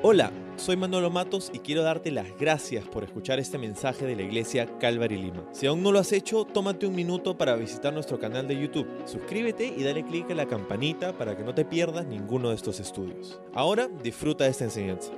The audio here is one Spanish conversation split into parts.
Hola, soy Manolo Matos y quiero darte las gracias por escuchar este mensaje de la iglesia Calvary Lima. Si aún no lo has hecho, tómate un minuto para visitar nuestro canal de YouTube. Suscríbete y dale clic a la campanita para que no te pierdas ninguno de estos estudios. Ahora disfruta de esta enseñanza.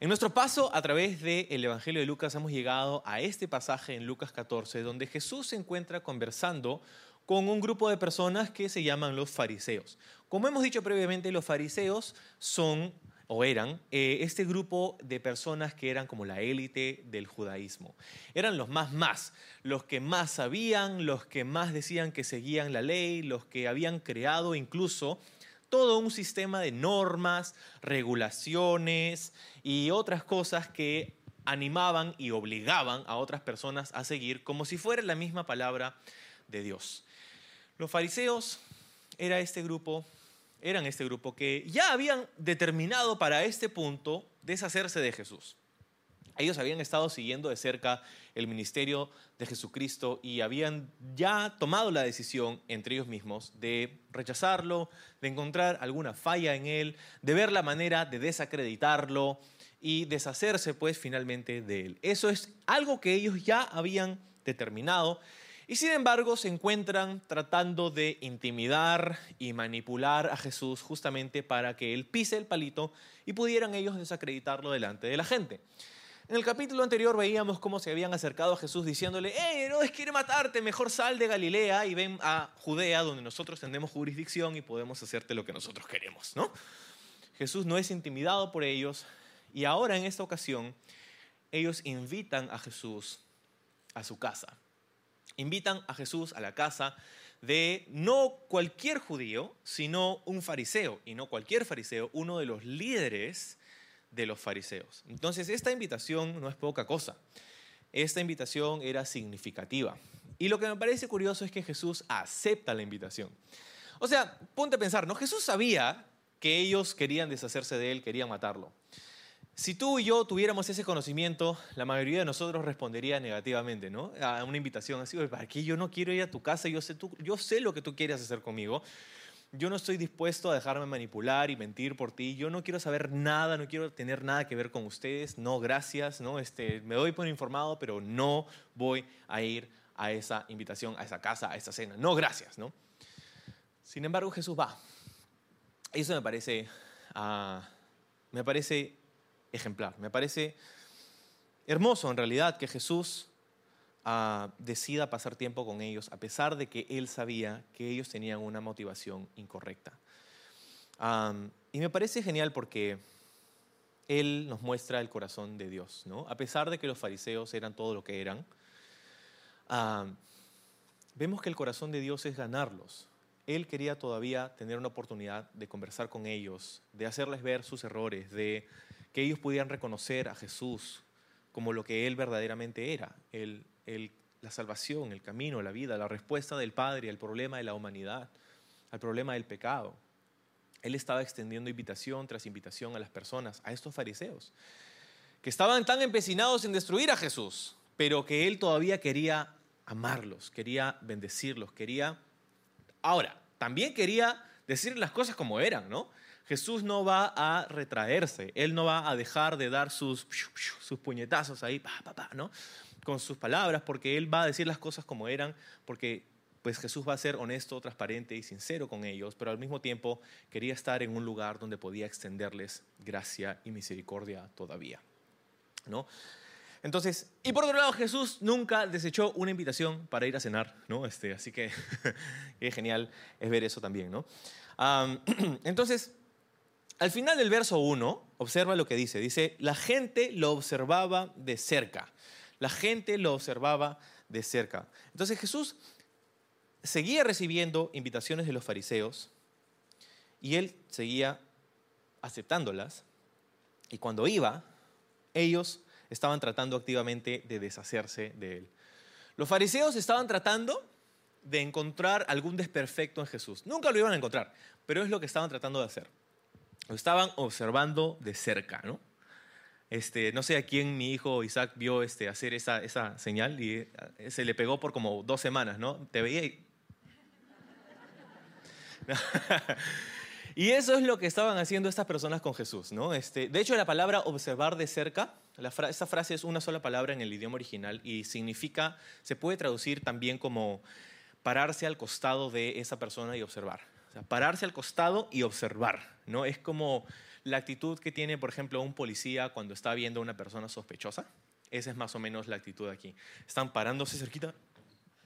En nuestro paso a través del Evangelio de Lucas hemos llegado a este pasaje en Lucas 14 donde Jesús se encuentra conversando con un grupo de personas que se llaman los fariseos. Como hemos dicho previamente, los fariseos son o eran eh, este grupo de personas que eran como la élite del judaísmo. Eran los más más, los que más sabían, los que más decían que seguían la ley, los que habían creado incluso todo un sistema de normas, regulaciones y otras cosas que animaban y obligaban a otras personas a seguir como si fuera la misma palabra de Dios. Los fariseos era este grupo eran este grupo que ya habían determinado para este punto deshacerse de Jesús. Ellos habían estado siguiendo de cerca el ministerio de Jesucristo y habían ya tomado la decisión entre ellos mismos de rechazarlo, de encontrar alguna falla en él, de ver la manera de desacreditarlo y deshacerse pues finalmente de él. Eso es algo que ellos ya habían determinado y sin embargo se encuentran tratando de intimidar y manipular a Jesús justamente para que él pise el palito y pudieran ellos desacreditarlo delante de la gente. En el capítulo anterior veíamos cómo se habían acercado a Jesús diciéndole, ¡Eh, Herodes quiere matarte, mejor sal de Galilea y ven a Judea donde nosotros tenemos jurisdicción y podemos hacerte lo que nosotros queremos, ¿no? Jesús no es intimidado por ellos y ahora en esta ocasión ellos invitan a Jesús a su casa invitan a Jesús a la casa de no cualquier judío, sino un fariseo, y no cualquier fariseo, uno de los líderes de los fariseos. Entonces, esta invitación no es poca cosa. Esta invitación era significativa. Y lo que me parece curioso es que Jesús acepta la invitación. O sea, ponte a pensar, ¿no? Jesús sabía que ellos querían deshacerse de él, querían matarlo. Si tú y yo tuviéramos ese conocimiento, la mayoría de nosotros respondería negativamente, ¿no? A una invitación así, ¿para qué yo no quiero ir a tu casa? Yo sé, tú, yo sé lo que tú quieres hacer conmigo. Yo no estoy dispuesto a dejarme manipular y mentir por ti. Yo no quiero saber nada, no quiero tener nada que ver con ustedes. No, gracias, ¿no? Este, me doy por informado, pero no voy a ir a esa invitación, a esa casa, a esa cena. No, gracias, ¿no? Sin embargo, Jesús va. Eso me parece, uh, me parece ejemplar. Me parece hermoso en realidad que Jesús ah, decida pasar tiempo con ellos a pesar de que él sabía que ellos tenían una motivación incorrecta. y me parece genial porque él nos muestra el corazón de Dios, ¿no? A pesar de que los fariseos eran todo lo que eran, vemos que el corazón de Dios es ganarlos. Él quería todavía tener una oportunidad de conversar con ellos, de hacerles ver sus errores, de que ellos pudieran reconocer a Jesús como lo que Él verdaderamente era, el, la salvación, el camino, la vida, la respuesta del Padre al problema de la humanidad, al problema del pecado. Él estaba extendiendo invitación tras invitación a las personas, a estos fariseos, que estaban tan empecinados en destruir a Jesús, pero que Él todavía quería amarlos, quería bendecirlos, quería... Ahora, también quería decir las cosas como eran, ¿no? Jesús no va a retraerse, Él no va a dejar de dar sus, sus puñetazos ahí, ¿no? con sus palabras, porque Él va a decir las cosas como eran, porque pues Jesús va a ser honesto, transparente y sincero con ellos, pero al mismo tiempo quería estar en un lugar donde podía extenderles gracia y misericordia todavía. ¿no? Entonces, y por otro lado, Jesús nunca desechó una invitación para ir a cenar, ¿no? Este, así que es genial es ver eso también, ¿no? entonces, al final del verso 1, observa lo que dice. Dice, la gente lo observaba de cerca. La gente lo observaba de cerca. Entonces Jesús seguía recibiendo invitaciones de los fariseos y él seguía aceptándolas. Y cuando iba, ellos estaban tratando activamente de deshacerse de él. Los fariseos estaban tratando de encontrar algún desperfecto en Jesús. Nunca lo iban a encontrar, pero es lo que estaban tratando de hacer. Lo estaban observando de cerca, ¿no? Este, no sé a quién mi hijo Isaac vio este, hacer esa, esa señal y eh, se le pegó por como dos semanas, ¿no? Te veía y... Y eso es lo que estaban haciendo estas personas con Jesús, ¿no? Este, de hecho, la palabra observar de cerca, la esa frase es una sola palabra en el idioma original y significa, se puede traducir también como pararse al costado de esa persona y observar. O sea, pararse al costado y observar, ¿no? Es como la actitud que tiene, por ejemplo, un policía cuando está viendo a una persona sospechosa. Esa es más o menos la actitud aquí. Están parándose cerquita.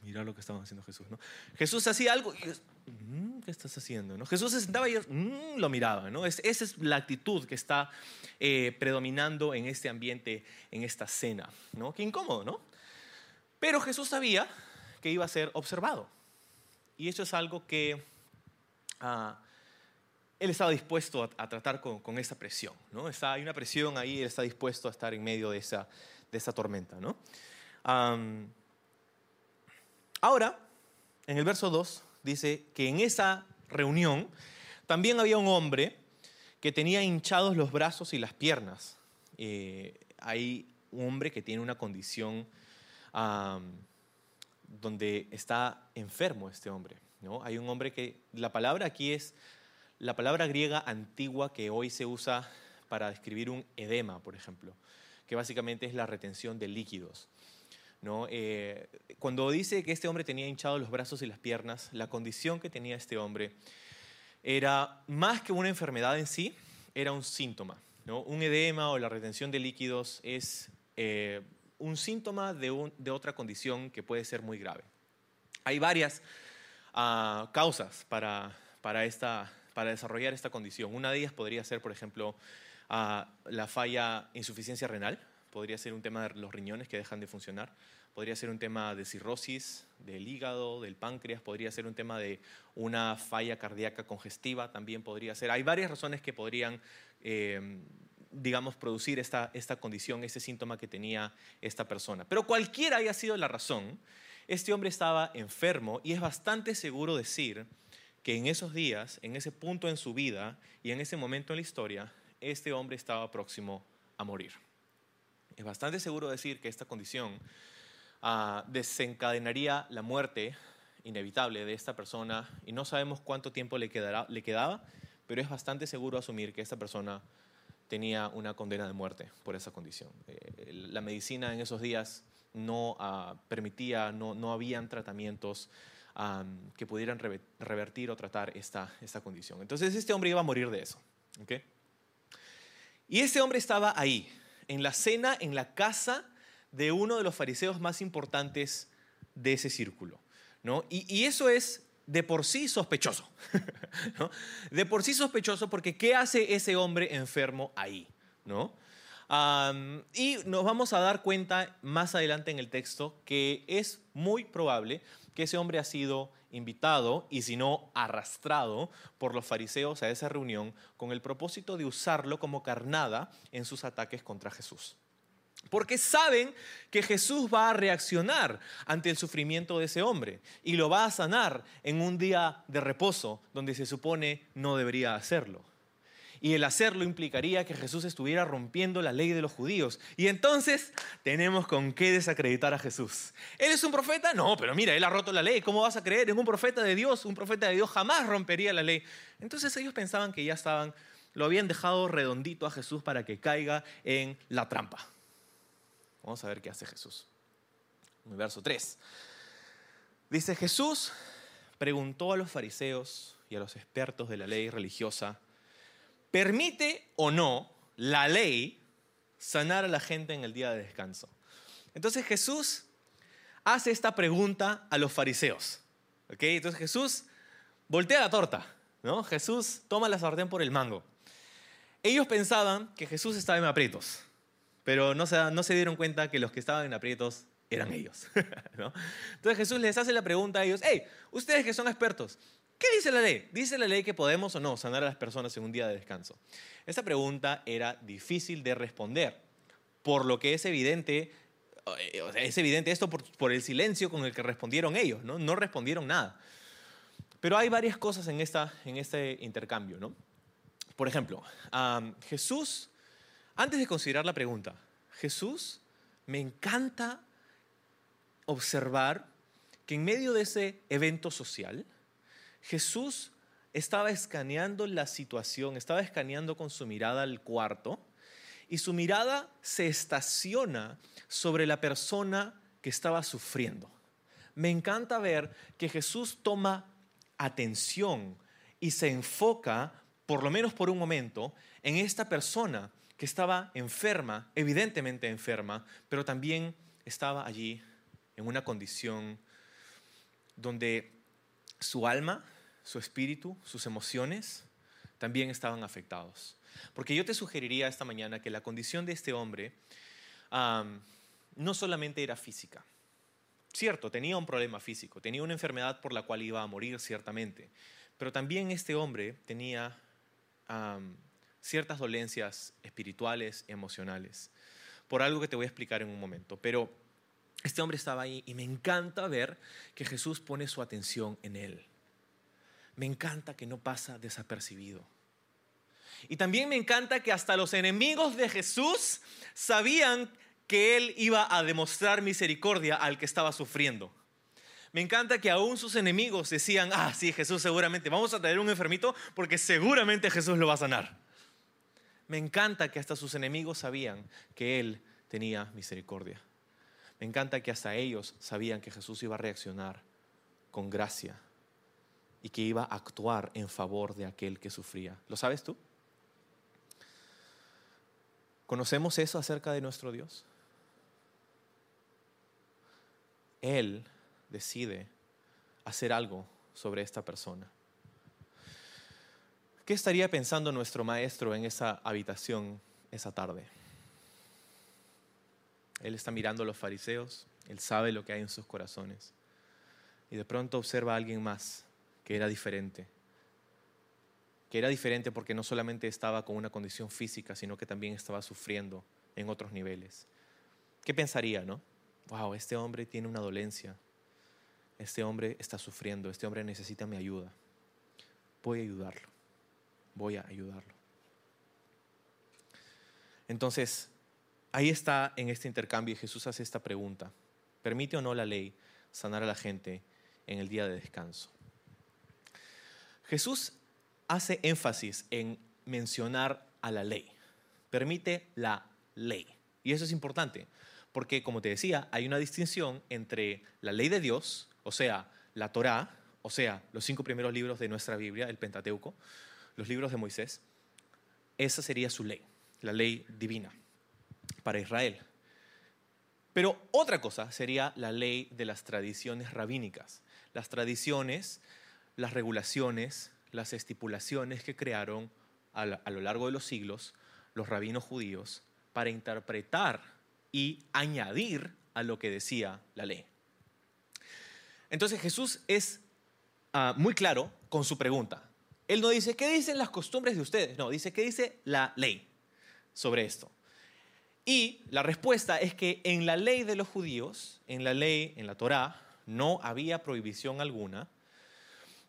Mira lo que estaban haciendo Jesús, ¿no? Jesús hacía algo y mm, ¿qué estás haciendo? ¿no? Jesús se sentaba y ellos mm", lo miraba, ¿no? esa es la actitud que está eh, predominando en este ambiente, en esta cena, ¿no? Qué incómodo, ¿no? Pero Jesús sabía que iba a ser observado. Y eso es algo que ah, él estaba dispuesto a, tratar con, esa presión. ¿no? Está, hay una presión ahí, él está dispuesto a estar en medio de esa, de esa tormenta. ¿no? ahora, en el verso 2 dice que en esa reunión también había un hombre que tenía hinchados los brazos y las piernas. Eh, hay un hombre que tiene una condición donde está enfermo este hombre. ¿no? Hay un hombre que, la palabra aquí es la palabra griega antigua que hoy se usa para describir un edema, por ejemplo, que básicamente es la retención de líquidos. Eh, cuando dice que este hombre tenía hinchados los brazos y las piernas, la condición que tenía este hombre era más que una enfermedad en sí, era un síntoma. Un edema o la retención de líquidos es eh, un síntoma de, otra condición que puede ser muy grave. Hay varias ah, causas para, para esta para desarrollar esta condición. Una de ellas podría ser, por ejemplo, ah, la falla insuficiencia renal, podría ser un tema de los riñones que dejan de funcionar, podría ser un tema de cirrosis del hígado, del páncreas, podría ser un tema de una falla cardíaca congestiva, también podría ser. Hay varias razones que podrían, eh, digamos, producir esta, esta condición, ese síntoma que tenía esta persona. Pero cualquiera haya sido la razón, este hombre estaba enfermo y es bastante seguro decir que en esos días, en ese punto en su vida y en ese momento en la historia, este hombre estaba próximo a morir. Es bastante seguro decir que esta condición ah, desencadenaría la muerte inevitable de esta persona y no sabemos cuánto tiempo le, le quedaba, pero es bastante seguro asumir que esta persona tenía una condena de muerte por esa condición. Eh, la medicina en esos días no ah, permitía, no, no habían tratamientos que pudieran revertir o tratar esta, esta condición. Entonces este hombre iba a morir de eso. Y este hombre estaba ahí, en la cena, en la casa de uno de los fariseos más importantes de ese círculo. ¿no? Y, eso es de por sí sospechoso. De por sí sospechoso porque ¿qué hace ese hombre enfermo ahí? ¿no? y nos vamos a dar cuenta más adelante en el texto que es muy probable que ese hombre ha sido invitado y si no arrastrado por los fariseos a esa reunión con el propósito de usarlo como carnada en sus ataques contra Jesús. Porque saben que Jesús va a reaccionar ante el sufrimiento de ese hombre y lo va a sanar en un día de reposo donde se supone no debería hacerlo y el hacerlo implicaría que Jesús estuviera rompiendo la ley de los judíos. Y entonces tenemos con qué desacreditar a Jesús. ¿Él es un profeta? No, pero mira, él ha roto la ley. ¿Cómo vas a creer en un profeta de Dios? Un profeta de Dios jamás rompería la ley. Entonces ellos pensaban que ya estaban, lo habían dejado redondito a Jesús para que caiga en la trampa. Vamos a ver qué hace Jesús. En verso 3. Dice Jesús preguntó a los fariseos y a los expertos de la ley religiosa ¿Permite o no la ley sanar a la gente en el día de descanso? Entonces Jesús hace esta pregunta a los fariseos. Entonces Jesús voltea la torta. ¿no? Jesús toma la sartén por el mango. Ellos pensaban que Jesús estaba en aprietos, pero no se, no se dieron cuenta que los que estaban en aprietos eran ellos. Entonces Jesús les hace la pregunta a ellos, hey, ustedes que son expertos, ¿Qué dice la ley? ¿Dice la ley que podemos o no sanar a las personas en un día de descanso? Esta pregunta era difícil de responder, por lo que es evidente, eh, es evidente esto por, el silencio con el que respondieron ellos, ¿no? No respondieron nada. Pero hay varias cosas en, esta, en este intercambio, ¿no? Por ejemplo, Jesús, antes de considerar la pregunta, Jesús me encanta observar que en medio de ese evento social, Jesús estaba escaneando la situación, estaba escaneando con su mirada el cuarto y su mirada se estaciona sobre la persona que estaba sufriendo. Me encanta ver que Jesús toma atención y se enfoca, por lo menos por un momento, en esta persona que estaba enferma, evidentemente enferma, pero también estaba allí en una condición donde su alma, su espíritu, sus emociones también estaban afectados. Porque yo te sugeriría esta mañana que la condición de este hombre no solamente era física. Cierto, tenía un problema físico, tenía una enfermedad por la cual iba a morir ciertamente, pero también este hombre tenía ciertas dolencias espirituales, emocionales, por algo que te voy a explicar en un momento. Pero este hombre estaba ahí y me encanta ver que Jesús pone su atención en él. Me encanta que no pasa desapercibido. Y también me encanta que hasta los enemigos de Jesús sabían que él iba a demostrar misericordia al que estaba sufriendo. Me encanta que aún sus enemigos decían, ah, sí, Jesús seguramente, vamos a traer un enfermito porque seguramente Jesús lo va a sanar. Me encanta que hasta sus enemigos sabían que él tenía misericordia. Me encanta que hasta ellos sabían que Jesús iba a reaccionar con gracia y que iba a actuar en favor de aquel que sufría. ¿Lo sabes tú? ¿Conocemos eso acerca de nuestro Dios? Él decide hacer algo sobre esta persona. ¿Qué estaría pensando nuestro maestro en esa habitación esa tarde? Él está mirando a los fariseos, él sabe lo que hay en sus corazones. Y de pronto observa a alguien más que era diferente. Que era diferente porque no solamente estaba con una condición física, sino que también estaba sufriendo en otros niveles. ¿Qué pensaría, no? Wow, este hombre tiene una dolencia. Este hombre está sufriendo. Este hombre necesita mi ayuda. Voy a ayudarlo. Voy a ayudarlo. Entonces, ahí está en este intercambio y Jesús hace esta pregunta. ¿Permite o no la ley sanar a la gente en el día de descanso? Jesús hace énfasis en mencionar a la ley. Permite la ley. Y eso es importante, porque como te decía, hay una distinción entre la ley de Dios, o sea, la Torá, o sea, los cinco primeros libros de nuestra Biblia, el Pentateuco, los libros de Moisés. Esa sería su ley, la ley divina para Israel. Pero otra cosa sería la ley de las tradiciones rabínicas, las tradiciones, las regulaciones, las estipulaciones que crearon a, lo largo de los siglos los rabinos judíos para interpretar y añadir a lo que decía la ley. Entonces Jesús es ah, muy claro con su pregunta. Él no dice, ¿qué dicen las costumbres de ustedes? No, dice, ¿qué dice la ley sobre esto? Y la respuesta es que en la ley de los judíos, en la ley, en la Torá, no había prohibición alguna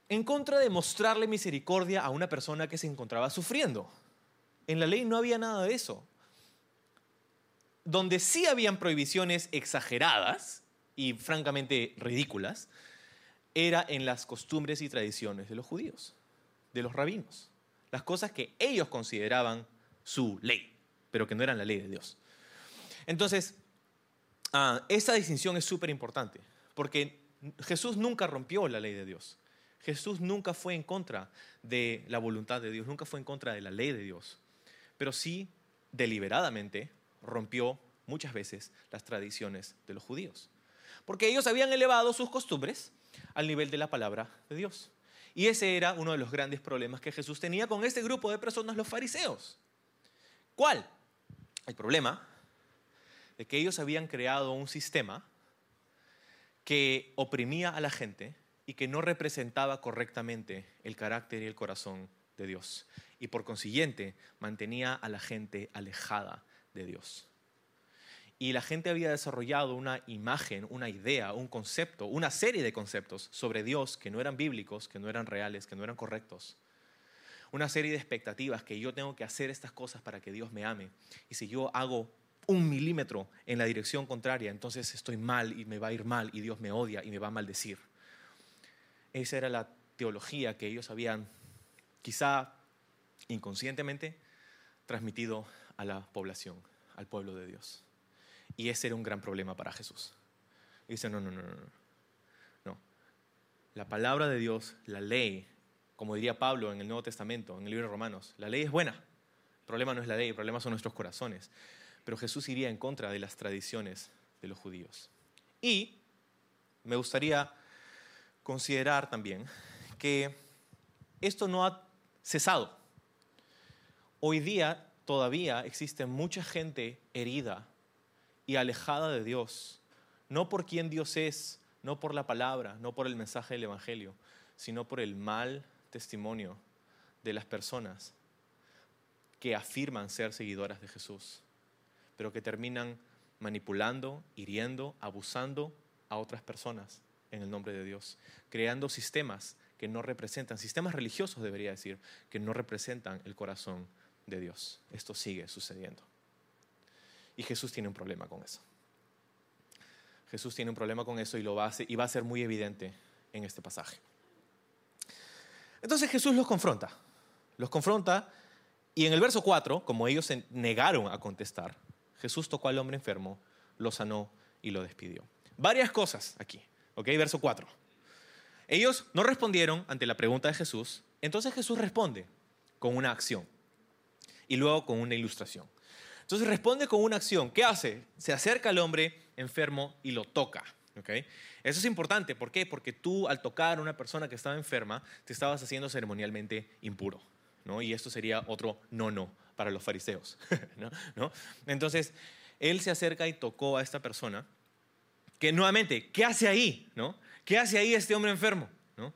en contra de mostrarle misericordia a una persona que se encontraba sufriendo. En la ley no había nada de eso. Donde sí habían prohibiciones exageradas y francamente ridículas, era en las costumbres y tradiciones de los judíos, de los rabinos. Las cosas que ellos consideraban su ley, pero que no eran la ley de Dios. Entonces, ah, esa distinción es súper importante, porque Jesús nunca rompió la ley de Dios. Jesús nunca fue en contra de la voluntad de Dios, nunca fue en contra de la ley de Dios, pero sí deliberadamente rompió muchas veces las tradiciones de los judíos, porque ellos habían elevado sus costumbres al nivel de la palabra de Dios. Y ese era uno de los grandes problemas que Jesús tenía con este grupo de personas, los fariseos. ¿Cuál? El problema de que ellos habían creado un sistema que oprimía a la gente y que no representaba correctamente el carácter y el corazón de Dios. Y por consiguiente mantenía a la gente alejada de Dios. Y la gente había desarrollado una imagen, una idea, un concepto, una serie de conceptos sobre Dios que no eran bíblicos, que no eran reales, que no eran correctos. Una serie de expectativas que yo tengo que hacer estas cosas para que Dios me ame. Y si yo hago un milímetro en la dirección contraria, entonces estoy mal y me va a ir mal y Dios me odia y me va a maldecir. Esa era la teología que ellos habían quizá inconscientemente, transmitido a la población, al pueblo de Dios. Y ese era un gran problema para Jesús. dice, no, no, no, no, no. La palabra de Dios, la ley, como diría Pablo en el Nuevo Testamento, en el libro de Romanos, la ley es buena. El problema no es la ley, el problema son nuestros corazones. Pero Jesús iría en contra de las tradiciones de los judíos. Y me gustaría considerar también que esto no ha cesado. Hoy día todavía existe mucha gente herida y alejada de Dios, no por quien Dios es, no por la palabra, no por el mensaje del Evangelio, sino por el mal testimonio de las personas que afirman ser seguidoras de Jesús, pero que terminan manipulando, hiriendo, abusando a otras personas en el nombre de Dios, creando sistemas que no representan, sistemas religiosos debería decir, que no representan el corazón de Dios. Esto sigue sucediendo. Y Jesús tiene un problema con eso. Jesús tiene un problema con eso y, lo va a y va a ser muy evidente en este pasaje. Entonces Jesús los confronta. Los confronta y en el verso 4, como ellos se negaron a contestar, Jesús tocó al hombre enfermo, lo sanó y lo despidió. Varias cosas aquí. ¿Ok? Verso 4. Ellos no respondieron ante la pregunta de Jesús, entonces Jesús responde con una acción y luego con una ilustración. Entonces responde con una acción. ¿Qué hace? Se acerca al hombre enfermo y lo toca. ¿Okay? Eso es importante. ¿Por qué? Porque tú al tocar a una persona que estaba enferma, te estabas haciendo ceremonialmente impuro. ¿no? Y esto sería otro no, no para los fariseos. ¿no? Entonces, él se acerca y tocó a esta persona que nuevamente, ¿qué hace ahí? ¿No? ¿Qué hace ahí este hombre enfermo? ¿No?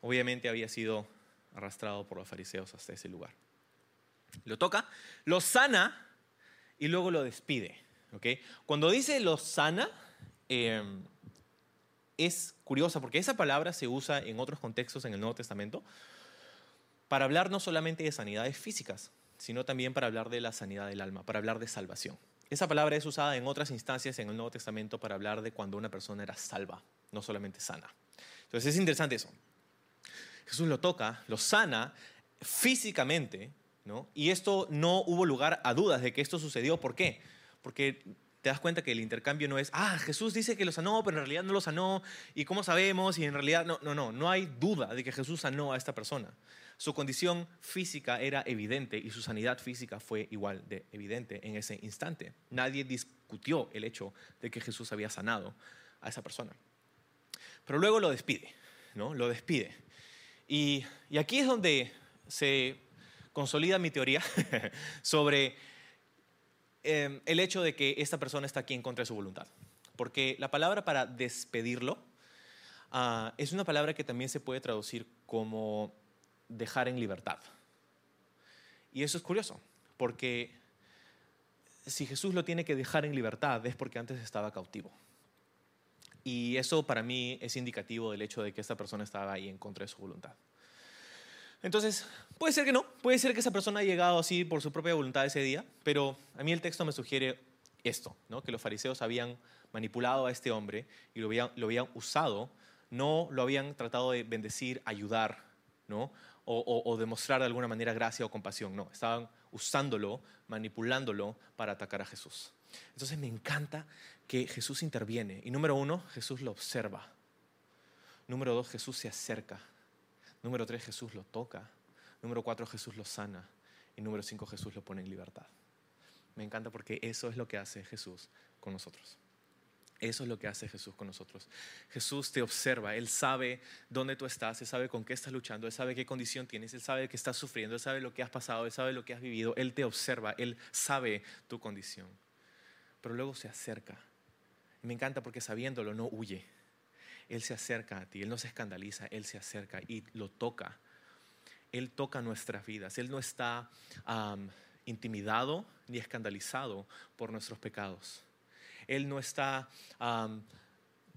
Obviamente había sido arrastrado por los fariseos hasta ese lugar. Lo toca, lo sana y luego lo despide. ¿okay? Cuando dice lo sana, em, es curiosa porque esa palabra se usa en otros contextos en el Nuevo Testamento para hablar no solamente de sanidades físicas, sino también para hablar de la sanidad del alma, para hablar de salvación. Esa palabra es usada en otras instancias en el Nuevo Testamento para hablar de cuando una persona era salva, no solamente sana. Entonces es interesante eso. Jesús lo toca, lo sana físicamente, ¿no? Y esto no hubo lugar a dudas de que esto sucedió. ¿Por qué? Porque te das cuenta que el intercambio no es, ah, Jesús dice que lo sanó, pero en realidad no lo sanó, y cómo sabemos, y en realidad no, no, no, no hay duda de que Jesús sanó a esta persona. Su condición física era evidente y su sanidad física fue igual de evidente en ese instante. Nadie discutió el hecho de que Jesús había sanado a esa persona. Pero luego lo despide, ¿no? Lo despide. Y, aquí es donde se consolida mi teoría sobre em, el hecho de que esta persona está aquí en contra de su voluntad. Porque la palabra para despedirlo ah, es una palabra que también se puede traducir como dejar en libertad. Y eso es curioso, porque si Jesús lo tiene que dejar en libertad es porque antes estaba cautivo. Y eso para mí es indicativo del hecho de que esta persona estaba ahí en contra de su voluntad. Entonces, puede ser que no, puede ser que esa persona haya llegado así por su propia voluntad ese día, pero a mí el texto me sugiere esto, ¿no? que los fariseos habían manipulado a este hombre y lo habían, lo habían usado, no lo habían tratado de bendecir, ayudar, ¿no? O, demostrar de alguna manera gracia o compasión. No, estaban usándolo, manipulándolo para atacar a Jesús. Entonces me encanta que Jesús interviene. Y número uno, Jesús lo observa. Número dos, Jesús se acerca. Número tres, Jesús lo toca. Número cuatro, Jesús lo sana. Y número cinco, Jesús lo pone en libertad. Me encanta porque eso es lo que hace Jesús con nosotros. Eso es lo que hace Jesús con nosotros. Jesús te observa, Él sabe dónde tú estás, Él sabe con qué estás luchando, Él sabe qué condición tienes, Él sabe que estás sufriendo, Él sabe lo que has pasado, Él sabe lo que has vivido, Él te observa, Él sabe tu condición. Pero luego se acerca. Me encanta porque sabiéndolo no huye. Él se acerca a ti, Él no se escandaliza, Él se acerca y lo toca. Él toca nuestras vidas, Él no está intimidado ni escandalizado por nuestros pecados. Él no está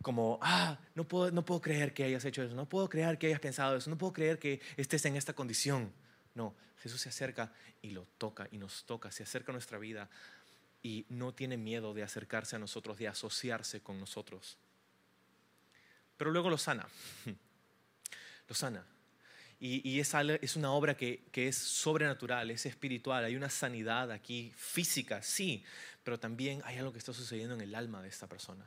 como, ah, no puedo, no puedo creer que hayas hecho eso, no puedo creer que hayas pensado eso, no puedo creer que estés en esta condición. No, Jesús se acerca y lo toca y nos toca, se acerca a nuestra vida y no tiene miedo de acercarse a nosotros, de asociarse con nosotros. Pero luego lo sana, lo sana. Y, y es, una obra que, que es sobrenatural, es espiritual. Hay una sanidad aquí física, sí, pero también hay algo que está sucediendo en el alma de esta persona.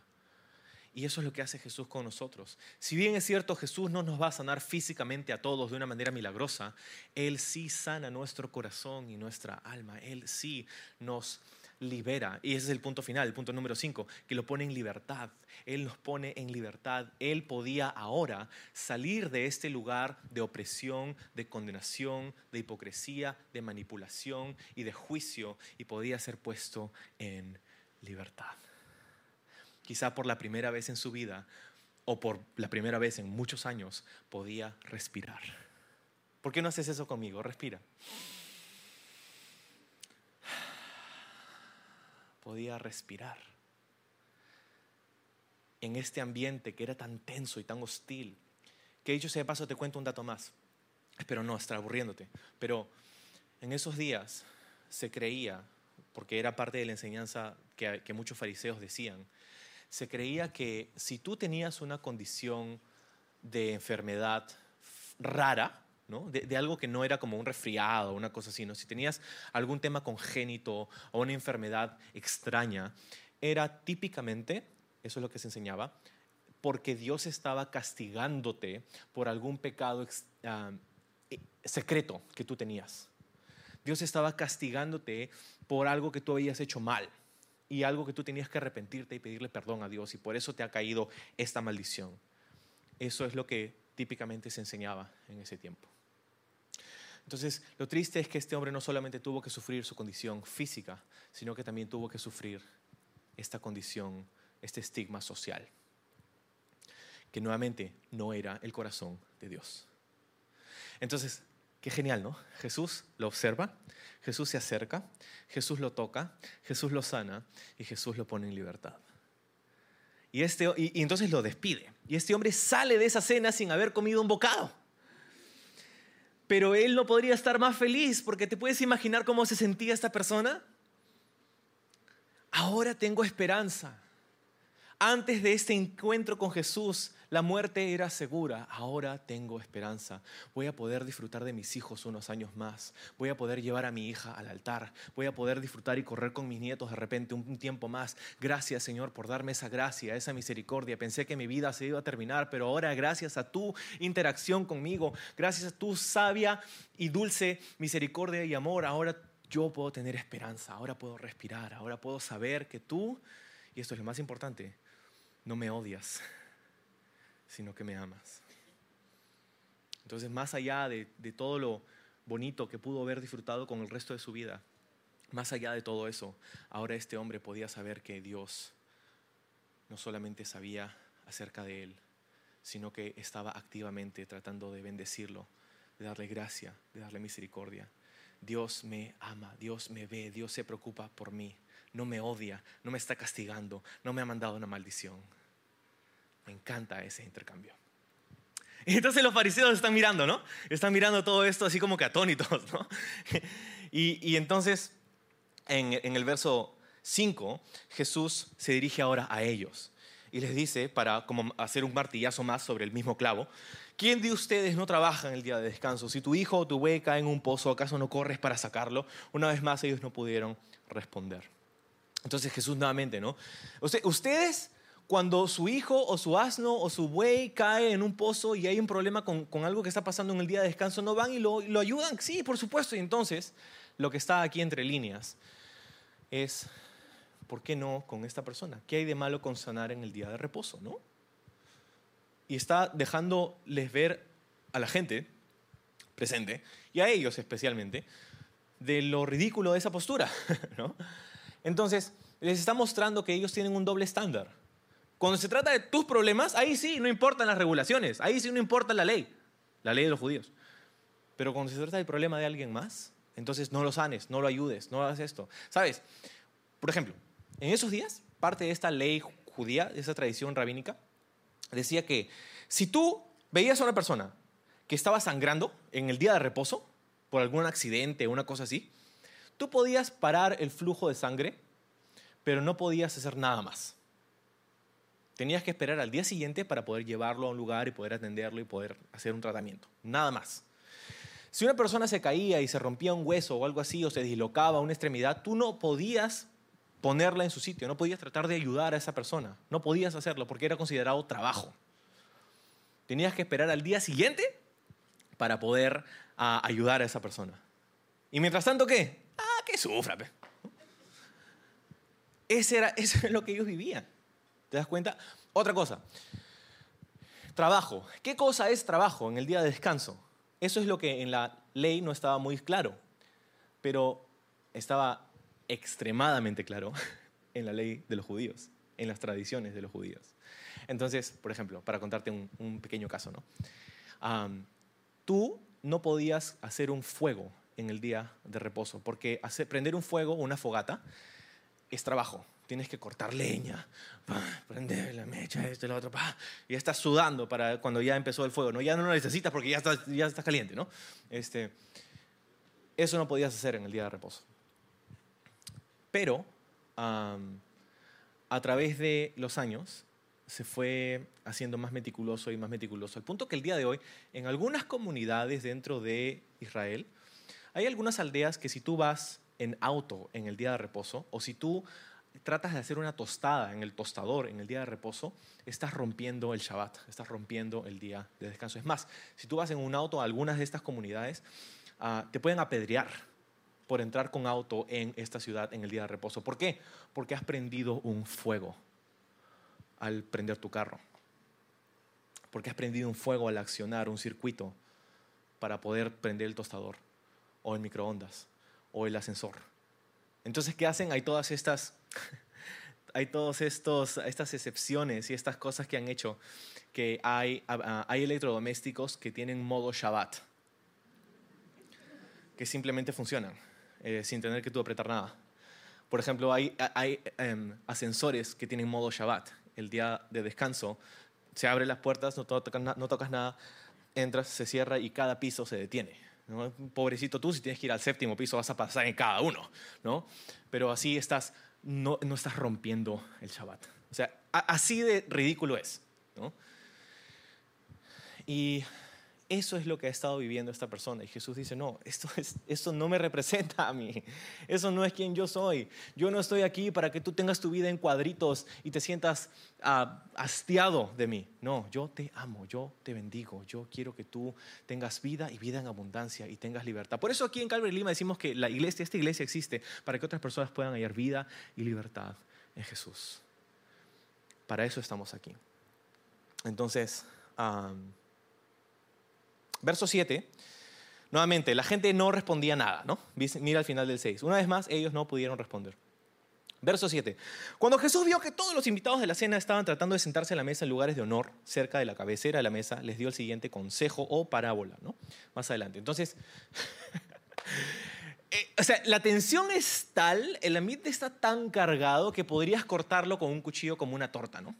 Y eso es lo que hace Jesús con nosotros. Si bien es cierto, Jesús no nos va a sanar físicamente a todos de una manera milagrosa, Él sí sana nuestro corazón y nuestra alma. Él sí nos libera. Y ese es el punto final, el punto número 5, que lo pone en libertad. Él nos pone en libertad. Él podía ahora salir de este lugar de opresión, de condenación, de hipocresía, de manipulación y de juicio y podía ser puesto en libertad quizá por la primera vez en su vida o por la primera vez en muchos años, podía respirar. ¿Por qué no haces eso conmigo? Respira. Podía respirar. En este ambiente que era tan tenso y tan hostil, que dicho sea de paso, te cuento un dato más. Espero no estar aburriéndote, pero en esos días se creía, porque era parte de la enseñanza que, que muchos fariseos decían, se creía que si tú tenías una condición de enfermedad rara, de, algo que no era como un resfriado una cosa así, ¿no? si tenías algún tema congénito o una enfermedad extraña, era típicamente, eso es lo que se enseñaba, porque Dios estaba castigándote por algún pecado ah, eh, secreto que tú tenías. Dios estaba castigándote por algo que tú habías hecho mal y algo que tú tenías que arrepentirte y pedirle perdón a Dios y por eso te ha caído esta maldición. Eso es lo que típicamente se enseñaba en ese tiempo. Entonces, lo triste es que este hombre no solamente tuvo que sufrir su condición física, sino que también tuvo que sufrir esta condición, este estigma social, que nuevamente no era el corazón de Dios. Entonces, qué genial, ¿no? Jesús lo observa, Jesús se acerca, Jesús lo toca, Jesús lo sana y Jesús lo pone en libertad. Y, este, y, entonces lo despide. Y este hombre sale de esa cena sin haber comido un bocado. Pero él no podría estar más feliz porque te puedes imaginar cómo se sentía esta persona. Ahora tengo esperanza. Antes de este encuentro con Jesús, la muerte era segura. Ahora tengo esperanza. Voy a poder disfrutar de mis hijos unos años más. Voy a poder llevar a mi hija al altar. Voy a poder disfrutar y correr con mis nietos de repente un tiempo más. Gracias, Señor, por darme esa gracia, esa misericordia. Pensé que mi vida se iba a terminar, pero ahora gracias a tu interacción conmigo, gracias a tu sabia y dulce misericordia y amor, ahora yo puedo tener esperanza. Ahora puedo respirar. Ahora puedo saber que tú, y esto es lo más importante, no me odias, sino que me amas. Entonces, más allá de, de, todo lo bonito que pudo haber disfrutado con el resto de su vida, más allá de todo eso, ahora este hombre podía saber que Dios no solamente sabía acerca de él, sino que estaba activamente tratando de bendecirlo, de darle gracia, de darle misericordia. Dios me ama, Dios me ve, Dios se preocupa por mí, no me odia, no me está castigando, no me ha mandado una maldición. Me encanta ese intercambio. Y entonces los fariseos están mirando, ¿no? Están mirando todo esto así como que atónitos, ¿no? Y, y entonces, en, en el verso 5, Jesús se dirige ahora a ellos y les dice, para como hacer un martillazo más sobre el mismo clavo, ¿quién de ustedes no trabaja en el día de descanso? Si tu hijo o tu buey cae en un pozo, ¿acaso no corres para sacarlo? Una vez más ellos no pudieron responder. Entonces Jesús nuevamente, ¿no? Ustedes, cuando su hijo o su asno o su buey cae en un pozo y hay un problema con, con algo que está pasando en el día de descanso, ¿no van y lo, lo ayudan? Sí, por supuesto. Y entonces, lo que está aquí entre líneas es, ¿por qué no con esta persona? ¿Qué hay de malo con sanar en el día de reposo, no? Y está dejándoles ver a la gente presente, y a ellos especialmente, de lo ridículo de esa postura, ¿no? Entonces, les está mostrando que ellos tienen un doble estándar. Cuando se trata de tus problemas, ahí sí no importan las regulaciones, ahí sí no importa la ley, la ley de los judíos. Pero cuando se trata del problema de alguien más, entonces no lo sanes, no lo ayudes, no hagas esto. ¿Sabes? Por ejemplo, en esos días, parte de esta ley judía, de esa tradición rabínica, decía que si tú veías a una persona que estaba sangrando en el día de reposo por algún accidente o una cosa así, tú podías parar el flujo de sangre, pero no podías hacer nada más. Tenías que esperar al día siguiente para poder llevarlo a un lugar y poder atenderlo y poder hacer un tratamiento. Nada más. Si una persona se caía y se rompía un hueso o algo así, o se dislocaba una extremidad, tú no podías ponerla en su sitio, no podías tratar de ayudar a esa persona, no podías hacerlo porque era considerado trabajo. Tenías que esperar al día siguiente para poder ah, ayudar a esa persona. Y mientras tanto, ¿qué? Ah, que sufra. Ese era, eso es lo que ellos vivían. ¿Te das cuenta? Otra cosa. Trabajo. ¿Qué cosa es trabajo en el día de descanso? Eso es lo que en la ley no estaba muy claro, pero estaba extremadamente claro en la ley de los judíos, en las tradiciones de los judíos. Entonces, por ejemplo, para contarte un, pequeño caso, ¿no? Tú no podías hacer un fuego en el día de reposo, porque hacer, prender un fuego, una fogata, es trabajo. Tienes que cortar leña, prender la mecha, esto y lo otro, y ya estás sudando para cuando ya empezó el fuego, ¿no? Ya no lo necesitas porque ya estás, ya estás caliente, ¿no? Este, eso no podías hacer en el día de reposo. Pero a través de los años se fue haciendo más meticuloso y más meticuloso, al punto que el día de hoy, en algunas comunidades dentro de Israel, hay algunas aldeas que si tú vas en auto en el día de reposo, o si tú tratas de hacer una tostada en el tostador en el día de reposo, estás rompiendo el Shabbat, estás rompiendo el día de descanso. Es más, si tú vas en un auto a algunas de estas comunidades, ah, te pueden apedrear por entrar con auto en esta ciudad en el día de reposo. ¿Por qué? Porque has prendido un fuego al prender tu carro. Porque has prendido un fuego al accionar un circuito para poder prender el tostador o el microondas o el ascensor. Entonces, ¿qué hacen? Hay todas estas, hay todas estos, estas excepciones y estas cosas que han hecho que hay, hay electrodomésticos que tienen modo Shabbat, que simplemente funcionan eh, sin tener que tú apretar nada. Por ejemplo, hay, hay em, ascensores que tienen modo Shabbat, el día de descanso. Se abren las puertas, no tocas, no tocas nada, entras, se cierra y cada piso se detiene. Pobrecito tú, si tienes que ir al séptimo piso, vas a pasar en cada uno. ¿no? Pero así estás, no, no estás rompiendo el Shabbat. O sea, así de ridículo es. ¿no? Y eso es lo que ha estado viviendo esta persona. Y Jesús dice, no, esto, es, esto no me representa a mí. Eso no es quien yo soy. Yo no estoy aquí para que tú tengas tu vida en cuadritos y te sientas ah, hastiado de mí. No, yo te amo, yo te bendigo. Yo quiero que tú tengas vida y vida en abundancia y tengas libertad. Por eso aquí en Calvary Lima decimos que la iglesia, esta iglesia existe para que otras personas puedan hallar vida y libertad en Jesús. Para eso estamos aquí. Entonces, verso 7. Nuevamente, la gente no respondía nada, ¿no? Mira al final del 6. Una vez más, ellos no pudieron responder. Verso 7. Cuando Jesús vio que todos los invitados de la cena estaban tratando de sentarse a la mesa en lugares de honor, cerca de la cabecera de la mesa, les dio el siguiente consejo o parábola, ¿no? Más adelante. Entonces, eh, o sea, la tensión es tal, el ambiente está tan cargado que podrías cortarlo con un cuchillo como una torta, ¿no?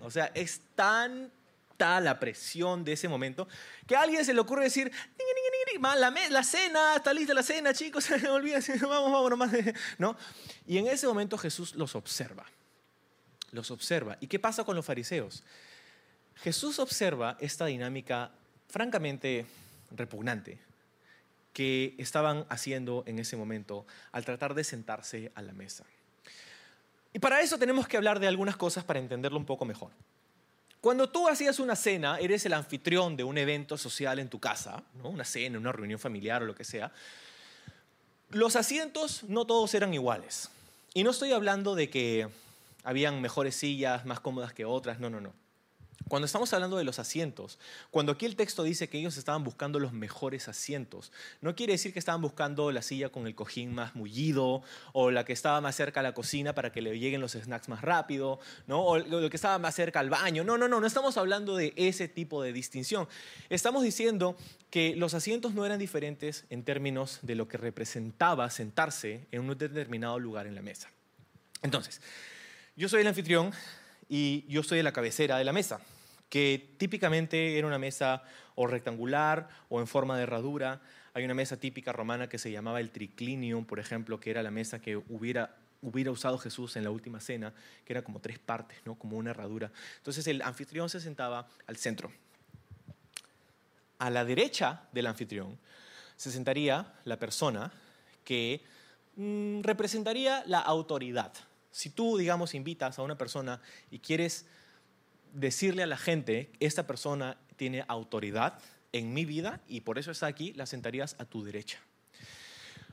O sea, es tan tal la presión de ese momento que a alguien se le ocurre decir, "Ningui, ningui, ningui, ma, la, la cena, está lista la cena, chicos, olvídense, vamos, vamos nomás, ¿no? Y en ese momento Jesús los observa, los observa. ¿Y qué pasa con los fariseos? Jesús observa esta dinámica francamente repugnante que estaban haciendo en ese momento al tratar de sentarse a la mesa. Y para eso tenemos que hablar de algunas cosas para entenderlo un poco mejor. Cuando tú hacías una cena, eres el anfitrión de un evento social en tu casa, ¿no? una cena, una reunión familiar o lo que sea, los asientos no todos eran iguales. Y no estoy hablando de que habían mejores sillas, más cómodas que otras, no, no, no. Cuando estamos hablando de los asientos, cuando aquí el texto dice que ellos estaban buscando los mejores asientos, no quiere decir que estaban buscando la silla con el cojín más mullido o la que estaba más cerca a la cocina para que le lleguen los snacks más rápido, ¿no? o lo que estaba más cerca al baño. No, no, no, no estamos hablando de ese tipo de distinción. Estamos diciendo que los asientos no eran diferentes en términos de lo que representaba sentarse en un determinado lugar en la mesa. Entonces, yo soy el anfitrión y yo soy de la cabecera de la mesa, que típicamente era una mesa o rectangular o en forma de herradura. Hay una mesa típica romana que se llamaba el triclinium, por ejemplo, que era la mesa que hubiera, hubiera usado Jesús en la última cena, que era como tres partes, ¿no? como una herradura. Entonces el anfitrión se sentaba al centro. A la derecha del anfitrión se sentaría la persona que mm, representaría la autoridad. Si tú, digamos, invitas a una persona y quieres decirle a la gente, esta persona tiene autoridad en mi vida y por eso está aquí, la sentarías a tu derecha.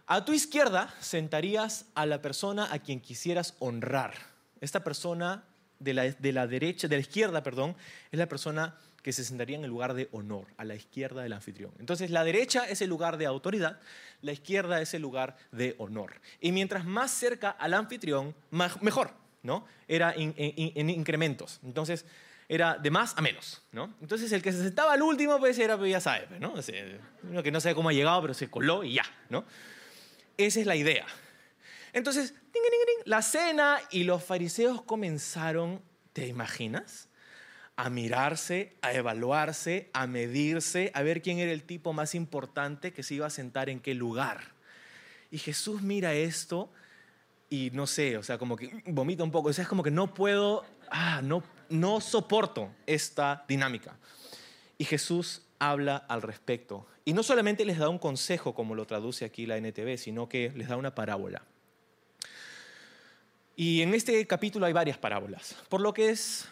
A tu izquierda sentarías a la persona a quien quisieras honrar. Esta persona de la, de la derecha, de la izquierda, perdón, es la persona que se sentaría en el lugar de honor, a la izquierda del anfitrión. Entonces, la derecha es el lugar de autoridad, la izquierda es el lugar de honor. Y mientras más cerca al anfitrión, mejor, ¿no? Era en incrementos. Entonces, era de más a menos, ¿no? Entonces, el que se sentaba al último, pues era, pues, ya sabe, ¿no? uno que no sabe cómo ha llegado, pero se coló y ya, ¿no? Esa es la idea. Entonces, la cena y los fariseos comenzaron, ¿te imaginas? A mirarse, a evaluarse, a medirse, a ver quién era el tipo más importante que se iba a sentar en qué lugar. Y Jesús mira esto y no sé, o sea, como que vomita un poco, o sea, es como que no puedo, ah, no, no soporto esta dinámica. Y Jesús habla al respecto. Y no solamente les da un consejo, como lo traduce aquí la NTV, sino que les da una parábola. Y en este capítulo hay varias parábolas, por lo que es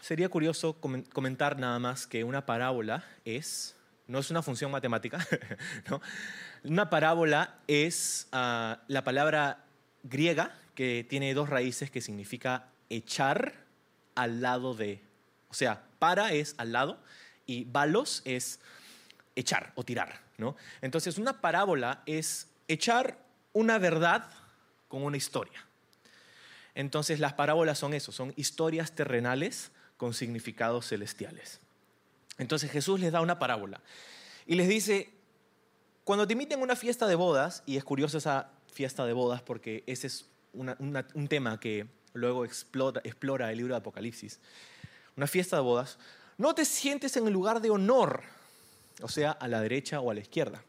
sería curioso comentar nada más que una parábola es, no es una función matemática, ¿no? una parábola es ah, la palabra griega que tiene dos raíces que significa echar al lado de. O sea, para es al lado y balos es echar o tirar. ¿no? Entonces, una parábola es echar una verdad con una historia. Entonces, las parábolas son eso, son historias terrenales con significados celestiales. Entonces Jesús les da una parábola y les dice, cuando te inviten a una fiesta de bodas, y es curioso esa fiesta de bodas porque ese es un tema que luego explora el libro de Apocalipsis, una fiesta de bodas, no te sientes en el lugar de honor, o sea, a la derecha o a la izquierda.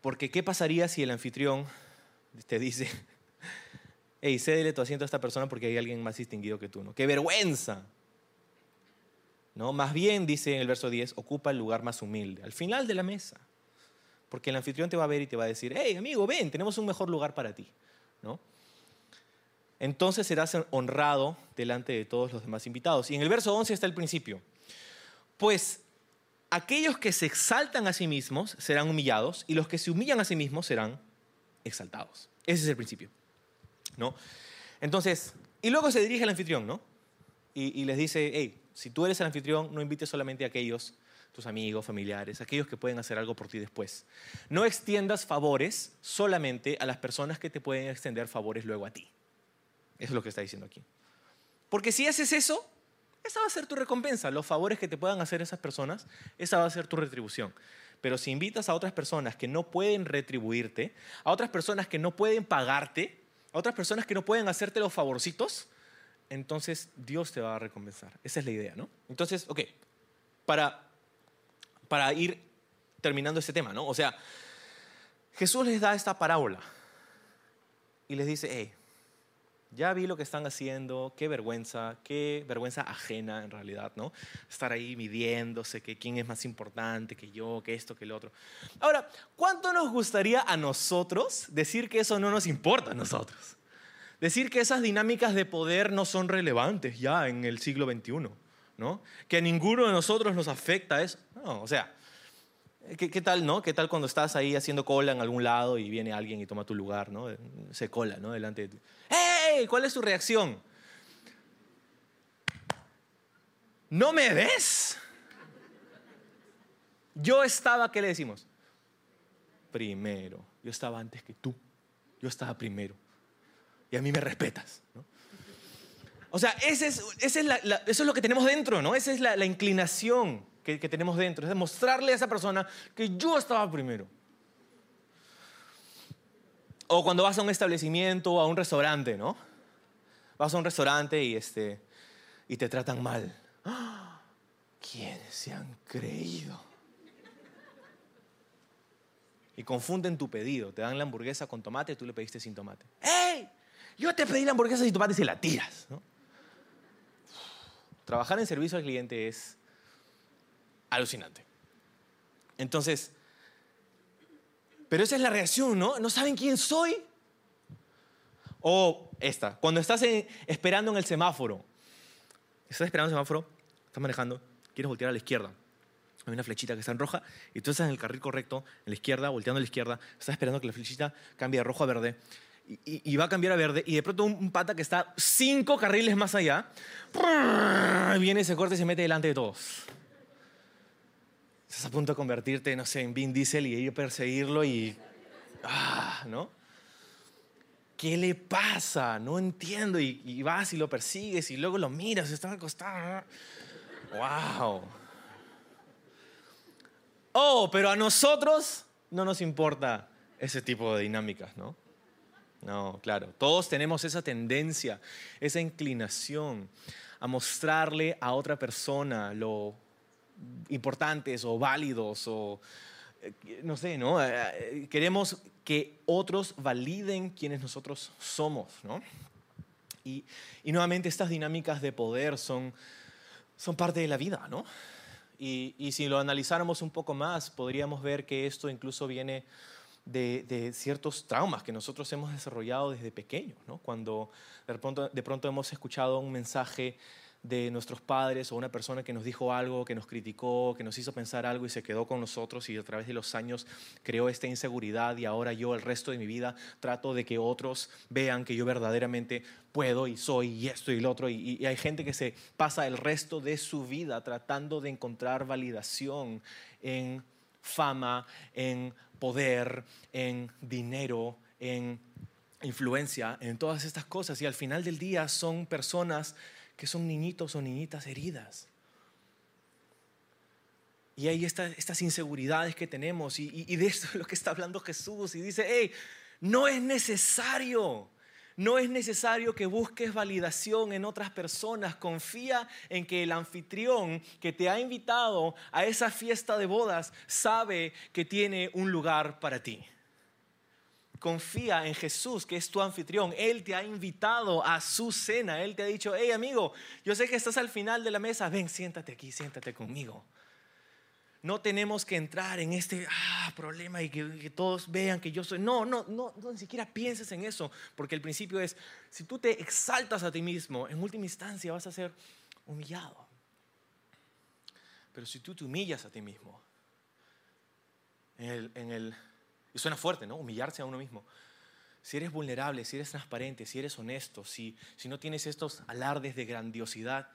Porque ¿qué pasaría si el anfitrión te dice, hey, cédele tu asiento a esta persona porque hay alguien más distinguido que tú, ¿no? ¡Qué vergüenza! ¿No? Más bien, dice en el verso 10, ocupa el lugar más humilde, al final de la mesa. Porque el anfitrión te va a ver y te va a decir, hey, amigo, ven, tenemos un mejor lugar para ti, ¿no? Entonces serás honrado delante de todos los demás invitados. Y en el verso 11 está el principio. Pues aquellos que se exaltan a sí mismos serán humillados y los que se humillan a sí mismos serán exaltados. Ese es el principio. ¿No? Entonces, y luego se dirige al anfitrión, ¿no? Y, les dice, hey, si tú eres el anfitrión, no invites solamente a aquellos, tus amigos, familiares, aquellos que pueden hacer algo por ti después. No extiendas favores solamente a las personas que te pueden extender favores luego a ti. Eso es lo que está diciendo aquí. Porque si haces eso, esa va a ser tu recompensa. Los favores que te puedan hacer esas personas, esa va a ser tu retribución. Pero si invitas a otras personas que no pueden retribuirte, a otras personas que no pueden pagarte, a otras personas que no pueden hacerte los favorcitos, entonces Dios te va a recompensar. Esa es la idea, ¿no? Entonces, ok, para, para ir terminando este tema, ¿no? O sea, Jesús les da esta parábola y les dice, hey, ya vi lo que están haciendo, qué vergüenza, qué vergüenza ajena en realidad, ¿no? Estar ahí midiéndose que quién es más importante que yo, que esto, que el otro. Ahora, ¿cuánto nos gustaría a nosotros decir que eso no nos importa a nosotros? Decir que esas dinámicas de poder no son relevantes ya en el siglo XXI, ¿no? Que a ninguno de nosotros nos afecta eso. O sea, ¿Qué, tal, no? ¿Qué tal cuando estás ahí haciendo cola en algún lado y viene alguien y toma tu lugar, ¿no? Se cola, ¿no? Delante de ti. ¿Cuál es tu reacción? ¿No me ves? Yo estaba, ¿qué le decimos? Primero. Yo estaba antes que tú. Yo estaba primero. Y a mí me respetas, ¿no? O sea, ese es, eso es lo que tenemos dentro, ¿no? Esa es la inclinación que, tenemos dentro, es demostrarle a esa persona que yo estaba primero. O cuando vas a un establecimiento o a un restaurante, ¿no? Vas a un restaurante y, este, y te tratan mal. ¿Quiénes se han creído? Y confunden tu pedido. Te dan la hamburguesa con tomate y tú le pediste sin tomate. ¡Ey! Yo te pedí la hamburguesa sin tomate y se la tiras. ¿no? Trabajar en servicio al cliente es alucinante. Entonces, Pero esa es la reacción, ¿no? ¿No saben quién soy? O esta, cuando estás esperando en el semáforo, estás esperando en el semáforo, estás manejando, quieres voltear a la izquierda. Hay una flechita que está en roja y tú estás en el carril correcto, en la izquierda, volteando a la izquierda, estás esperando que la flechita cambie de rojo a verde y, va a cambiar a verde y de pronto un, un pata que está cinco carriles más allá, viene, se corta y se mete delante de todos. Estás a punto de convertirte, no sé, en Vin Diesel y ir a perseguirlo y... Ah, ¿no? ¿Qué le pasa? No entiendo. Y, y vas y lo persigues y luego lo miras, está acostado. ¡Wow! Oh, pero a nosotros no nos importa ese tipo de dinámicas, ¿no? No, claro. Todos tenemos esa tendencia, esa inclinación a mostrarle a otra persona lo importantes o válidos o eh, no sé, ¿no? Eh, eh, Queremos que otros validen quienes nosotros somos, ¿no? Y, y nuevamente estas dinámicas de poder son, son parte de la vida, ¿no? Y, y si lo analizáramos un poco más, podríamos ver que esto incluso viene de, de ciertos traumas que nosotros hemos desarrollado desde pequeños, ¿no? Cuando de pronto, de pronto hemos escuchado un mensaje de nuestros padres o una persona que nos dijo algo, que nos criticó, que nos hizo pensar algo y se quedó con nosotros y a través de los años creó esta inseguridad y ahora yo el resto de mi vida trato de que otros vean que yo verdaderamente puedo y soy y esto y lo otro. Y, y hay gente que se pasa el resto de su vida tratando de encontrar validación en fama, en poder, en dinero, en influencia, en todas estas cosas. Y al final del día son personas que son niñitos o niñitas heridas. Y hay esta- estas inseguridades que tenemos y de esto es lo que está hablando Jesús y dice, hey, no es necesario, no es necesario que busques validación en otras personas, confía en que el anfitrión que te ha invitado a esa fiesta de bodas sabe que tiene un lugar para ti. Confía en Jesús, que es tu anfitrión. Él te ha invitado a su cena. Él te ha dicho, hey amigo, yo sé que estás al final de la mesa. Ven, siéntate aquí, siéntate conmigo. No tenemos que entrar en este ah, problema y que, todos vean que yo soy. No, no, no, no, ni siquiera pienses en eso, porque el principio es, si tú te exaltas a ti mismo, en última instancia vas a ser humillado. Pero si tú te humillas a ti mismo, en el, en el y suena fuerte, ¿no? Humillarse a uno mismo. Si eres vulnerable, si eres transparente, si eres honesto, si, si no tienes estos alardes de grandiosidad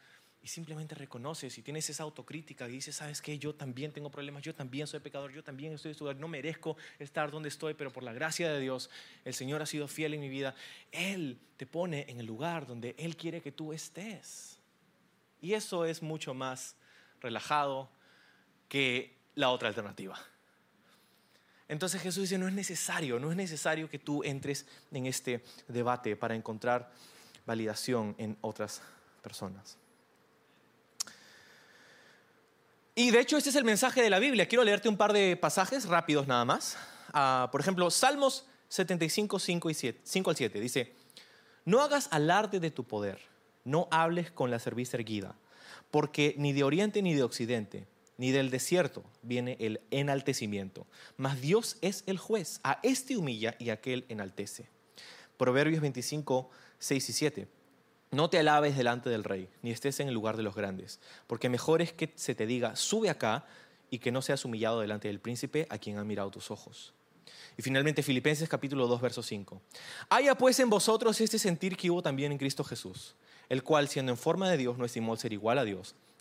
y simplemente reconoces y tienes esa autocrítica y dices, ¿sabes qué? Yo también tengo problemas, yo también soy pecador, yo también estoy lugar, no merezco estar donde estoy, pero por la gracia de Dios, el Señor ha sido fiel en mi vida. Él te pone en el lugar donde Él quiere que tú estés. Y eso es mucho más relajado que la otra alternativa. Entonces Jesús dice, no es necesario, no es necesario que tú entres en este debate para encontrar validación en otras personas. Y de hecho este es el mensaje de la Biblia. Quiero leerte un par de pasajes rápidos nada más. Ah, por ejemplo, Salmos 75, 5, y 7, 5 al 7 dice, no hagas alarde de tu poder, no hables con la cerviz erguida, porque ni de oriente ni de occidente, ni del desierto viene el enaltecimiento, mas Dios es el juez, a este humilla y a aquel enaltece. Proverbios 25, 6 y 7. No te alabes delante del rey, ni estés en el lugar de los grandes, porque mejor es que se te diga, sube acá, y que no seas humillado delante del príncipe a quien han mirado tus ojos. Y finalmente Filipenses capítulo 2, verso 5. Haya pues en vosotros este sentir que hubo también en Cristo Jesús, el cual siendo en forma de Dios no estimó ser igual a Dios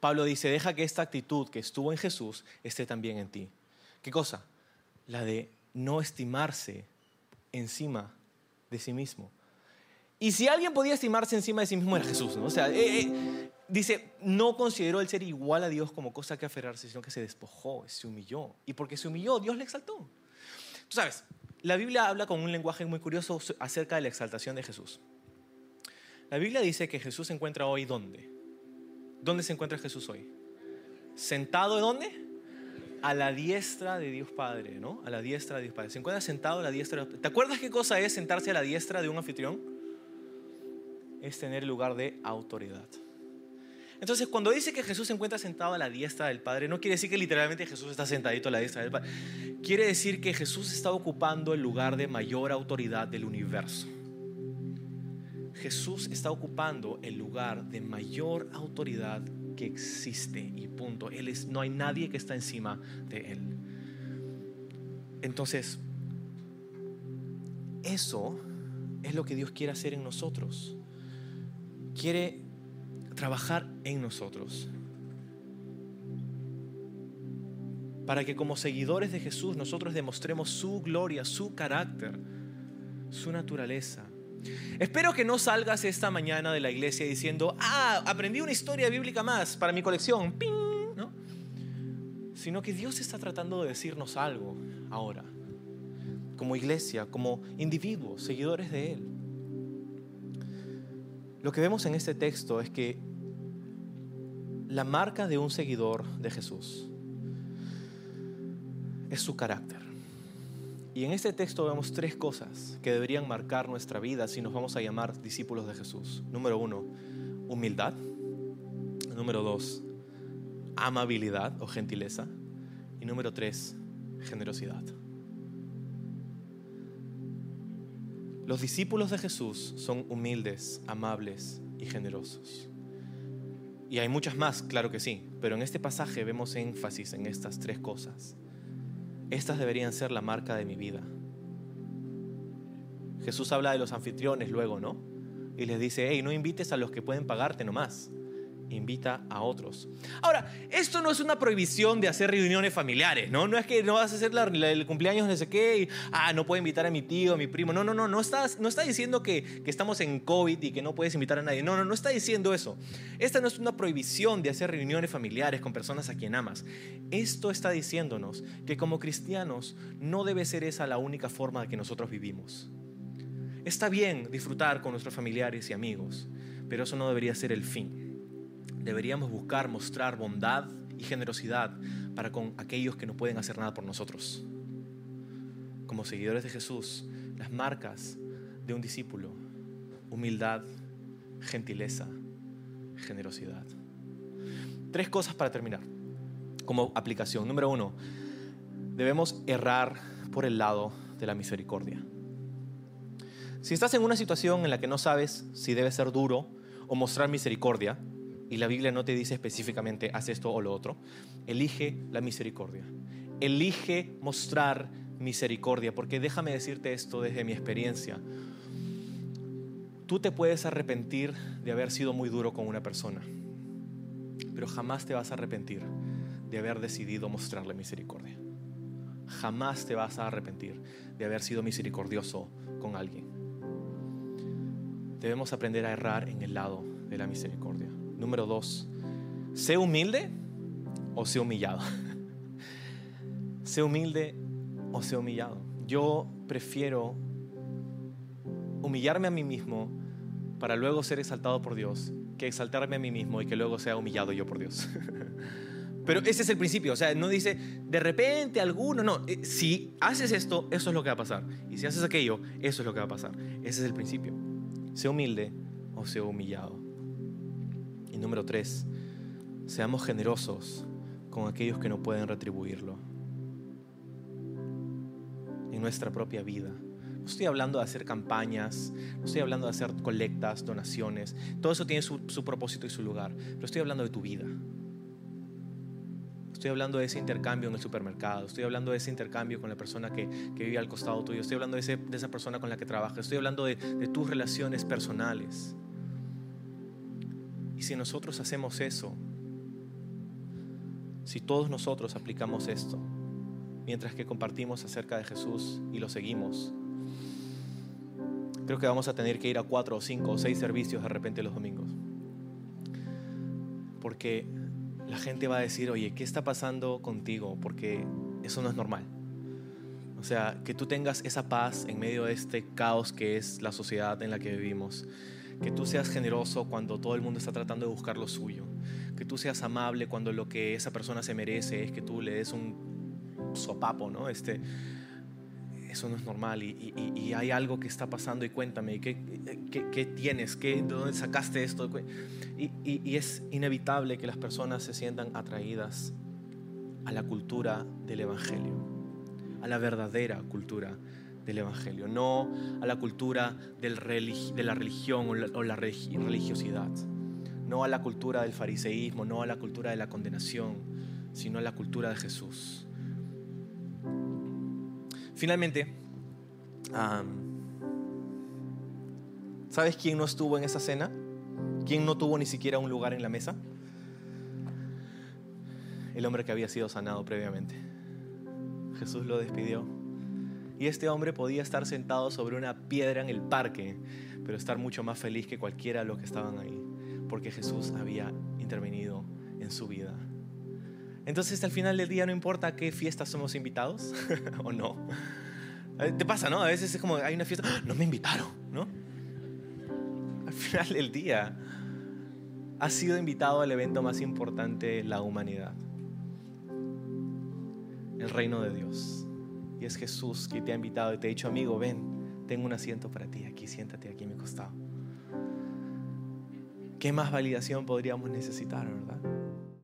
Pablo dice, deja que esta actitud que estuvo en Jesús esté también en ti. ¿Qué cosa? La de no estimarse encima de sí mismo. Y si alguien podía estimarse encima de sí mismo era Jesús, ¿no? O sea, eh, eh, dice, no consideró el ser igual a Dios como cosa que aferrarse, sino que se despojó, se humilló. Y porque se humilló, Dios le exaltó. Tú sabes, la Biblia habla con un lenguaje muy curioso acerca de la exaltación de Jesús. La Biblia dice que Jesús se encuentra hoy ¿dónde? ¿Dónde se encuentra Jesús hoy? ¿Sentado dónde? A la diestra de Dios Padre, ¿no? A la diestra de Dios Padre. Se encuentra sentado a la diestra. ¿Te acuerdas qué cosa es sentarse a la diestra de un anfitrión? Es tener el lugar de autoridad. Entonces, cuando dice que Jesús se encuentra sentado a la diestra del Padre, no quiere decir que literalmente Jesús está sentadito a la diestra del Padre. Quiere decir que Jesús está ocupando el lugar de mayor autoridad del universo. Jesús está ocupando el lugar de mayor autoridad que existe y punto. Él es, no hay nadie que está encima de él. Entonces, eso es lo que Dios quiere hacer en nosotros. Quiere trabajar en nosotros. Para que como seguidores de Jesús nosotros demostremos su gloria, su carácter, su naturaleza. Espero que no salgas esta mañana de la iglesia diciendo, ah, aprendí una historia bíblica más para mi colección, ¡Ping! ¿no? Sino que Dios está tratando de decirnos algo ahora, como iglesia, como individuos, seguidores de Él. Lo que vemos en este texto es que la marca de un seguidor de Jesús es su carácter. Y en este texto vemos tres cosas que deberían marcar nuestra vida si nos vamos a llamar discípulos de Jesús. Número uno, humildad. Número dos, amabilidad o gentileza. Y número tres, generosidad. Los discípulos de Jesús son humildes, amables y generosos. Y hay muchas más, claro que sí, pero en este pasaje vemos énfasis en estas tres cosas. Estas deberían ser la marca de mi vida. Jesús habla de los anfitriones luego, ¿no? Y les dice, hey, no invites a los que pueden pagarte nomás invita a otros. Ahora, esto no es una prohibición de hacer reuniones familiares, ¿no? No es que no vas a hacer el cumpleaños no sé qué y, ah, no puedo invitar a mi tío, a mi primo. No, no, no, no está, no está diciendo que, que estamos en COVID y que no puedes invitar a nadie. No, no, no está diciendo eso. Esta no es una prohibición de hacer reuniones familiares con personas a quien amas. Esto está diciéndonos que como cristianos no debe ser esa la única forma de que nosotros vivimos. Está bien disfrutar con nuestros familiares y amigos, pero eso no debería ser el fin deberíamos buscar mostrar bondad y generosidad para con aquellos que no pueden hacer nada por nosotros. Como seguidores de Jesús, las marcas de un discípulo, humildad, gentileza, generosidad. Tres cosas para terminar como aplicación. Número uno, debemos errar por el lado de la misericordia. Si estás en una situación en la que no sabes si debe ser duro o mostrar misericordia, y la Biblia no te dice específicamente haz esto o lo otro, elige la misericordia. Elige mostrar misericordia, porque déjame decirte esto desde mi experiencia. Tú te puedes arrepentir de haber sido muy duro con una persona, pero jamás te vas a arrepentir de haber decidido mostrarle misericordia. Jamás te vas a arrepentir de haber sido misericordioso con alguien. Debemos aprender a errar en el lado de la misericordia. Número dos, sé humilde o sé humillado. sé humilde o sé humillado. Yo prefiero humillarme a mí mismo para luego ser exaltado por Dios que exaltarme a mí mismo y que luego sea humillado yo por Dios. Pero ese es el principio, o sea, no dice de repente alguno, no, eh, si haces esto, eso es lo que va a pasar. Y si haces aquello, eso es lo que va a pasar. Ese es el principio. Sé humilde o sé humillado. Y número tres, seamos generosos con aquellos que no pueden retribuirlo en nuestra propia vida. No estoy hablando de hacer campañas, no estoy hablando de hacer colectas, donaciones. Todo eso tiene su, propósito y su lugar. Pero estoy hablando de tu vida. Estoy hablando de ese intercambio en el supermercado. Estoy hablando de ese intercambio con la persona que, que vive al costado tuyo. Estoy hablando de, ese, de, esa persona con la que trabajas. Estoy hablando de tus relaciones personales. Y si nosotros hacemos eso, si todos nosotros aplicamos esto, mientras que compartimos acerca de Jesús y lo seguimos, creo que vamos a tener que ir a cuatro o cinco o seis servicios de repente los domingos. Porque la gente va a decir, oye, ¿qué está pasando contigo? Porque eso no es normal. O sea, que tú tengas esa paz en medio de este caos que es la sociedad en la que vivimos. Que tú seas generoso cuando todo el mundo está tratando de buscar lo suyo. Que tú seas amable cuando lo que esa persona se merece es que tú le des un sopapo, ¿no? Este, eso no es normal y, y- y hay algo que está pasando y cuéntame, ¿qué, qué, tienes? ¿Qué, ¿De dónde sacaste esto? Y- y es inevitable que las personas se sientan atraídas a la cultura del Evangelio, a la verdadera cultura del Evangelio, no a la cultura de la religión o la, religiosidad, no a la cultura del fariseísmo, no a la cultura de la condenación, sino a la cultura de Jesús. Finalmente, ¿sabes quién no estuvo en esa cena? ¿Quién no tuvo ni siquiera un lugar en la mesa? El hombre que había sido sanado previamente. Jesús lo despidió. Y este hombre podía estar sentado sobre una piedra en el parque, pero estar mucho más feliz que cualquiera de los que estaban ahí, porque Jesús había intervenido en su vida. Entonces al final del día no importa a qué fiesta somos invitados o no. Eh, Te pasa, ¿no? A veces es como, hay una fiesta, ¡ah! no me invitaron, ¿no? Al final del día, has sido invitado al evento más importante de la humanidad. El reino de Dios. Y es Jesús que te ha invitado y te ha dicho, amigo, ven, tengo un asiento para ti, aquí, siéntate aquí a mi costado. ¿Qué más validación podríamos necesitar, verdad?